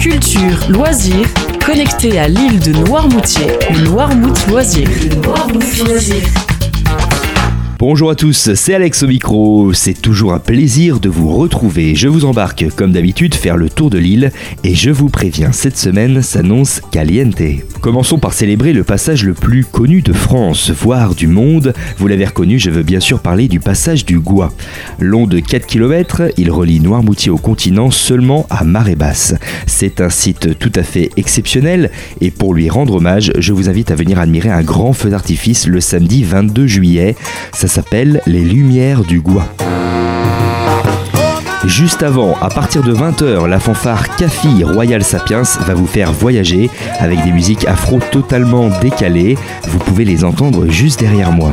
Culture, loisirs, connecté à l'île de Noirmoutier, le Noirmout Loisir. Bonjour à tous, c'est Alex au micro. C'est toujours un plaisir de vous retrouver. Je vous embarque, comme d'habitude, faire le tour de l'île et je vous préviens, cette semaine s'annonce caliente. Commençons par célébrer le passage le plus connu de France, voire du monde. Vous l'avez reconnu, je veux bien sûr parler du passage du Gois. Long de 4 km, il relie Noirmoutier au continent seulement à marée basse. C'est un site tout à fait exceptionnel et pour lui rendre hommage, je vous invite à venir admirer un grand feu d'artifice le samedi 22 juillet. S'appelle Les Lumières du Gois. Juste avant, à partir de 20h, la fanfare Café Royal Sapiens va vous faire voyager avec des musiques afro totalement décalées. Vous pouvez les entendre juste derrière moi.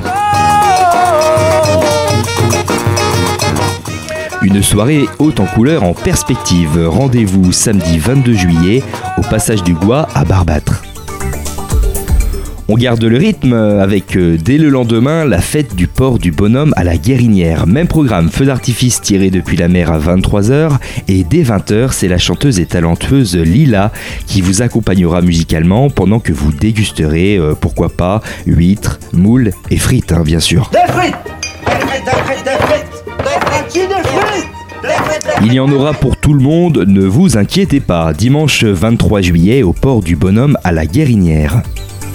Une soirée haute en couleur en perspective. Rendez-vous samedi 22 juillet au passage du Gois à Barbâtre. On garde le rythme avec euh, dès le lendemain la fête du port du bonhomme à la Guérinière. Même programme, feu d'artifice tiré depuis la mer à 23h et dès 20h, c'est la chanteuse et talentueuse Lila qui vous accompagnera musicalement pendant que vous dégusterez, euh, pourquoi pas, huîtres, moules et frites, hein, bien sûr. Des frites Des frites, des frites, des frites Des frites, des frites Des frites, des Il y en aura pour tout le monde, ne vous inquiétez pas. Dimanche 23 juillet au port du bonhomme à la Guérinière.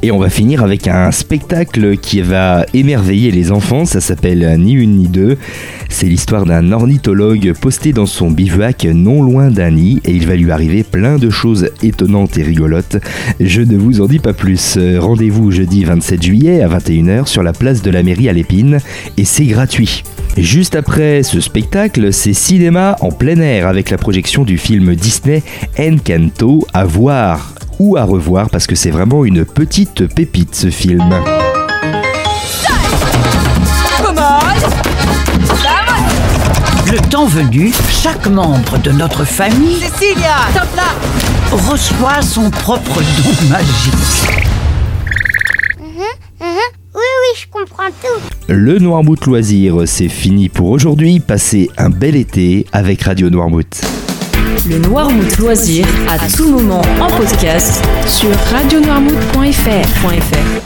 Et on va finir avec un spectacle qui va émerveiller les enfants, ça s'appelle Ni une ni deux. C'est l'histoire d'un ornithologue posté dans son bivouac non loin d'un nid et il va lui arriver plein de choses étonnantes et rigolotes. Je ne vous en dis pas plus. Rendez-vous jeudi 27 juillet à 21h sur la place de la mairie à l'Épine et c'est gratuit. Juste après ce spectacle, c'est cinéma en plein air avec la projection du film Disney Encanto à voir ou à revoir parce que c'est vraiment une petite pépite ce film. Le temps venu, chaque membre de notre famille Cécilia Top là reçoit son propre don magique. Oui, oui, je comprends tout. Le Noirmouth Loisir, c'est fini pour aujourd'hui. Passez un bel été avec Radio Noirmouth. Le Noirmout Loisir à tout moment en podcast sur radionoirmout.fr.